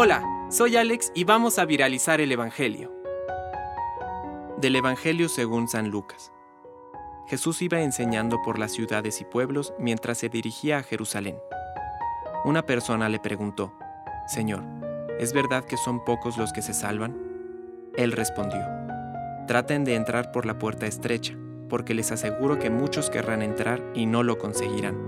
Hola, soy Alex y vamos a viralizar el Evangelio. Del Evangelio según San Lucas. Jesús iba enseñando por las ciudades y pueblos mientras se dirigía a Jerusalén. Una persona le preguntó, Señor, ¿es verdad que son pocos los que se salvan? Él respondió, Traten de entrar por la puerta estrecha, porque les aseguro que muchos querrán entrar y no lo conseguirán.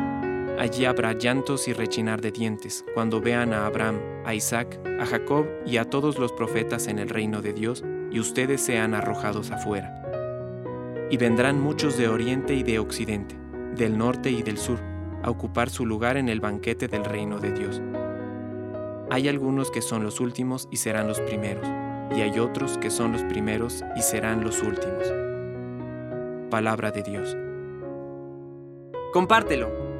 Allí habrá llantos y rechinar de dientes cuando vean a Abraham, a Isaac, a Jacob y a todos los profetas en el reino de Dios y ustedes sean arrojados afuera. Y vendrán muchos de oriente y de occidente, del norte y del sur, a ocupar su lugar en el banquete del reino de Dios. Hay algunos que son los últimos y serán los primeros, y hay otros que son los primeros y serán los últimos. Palabra de Dios. Compártelo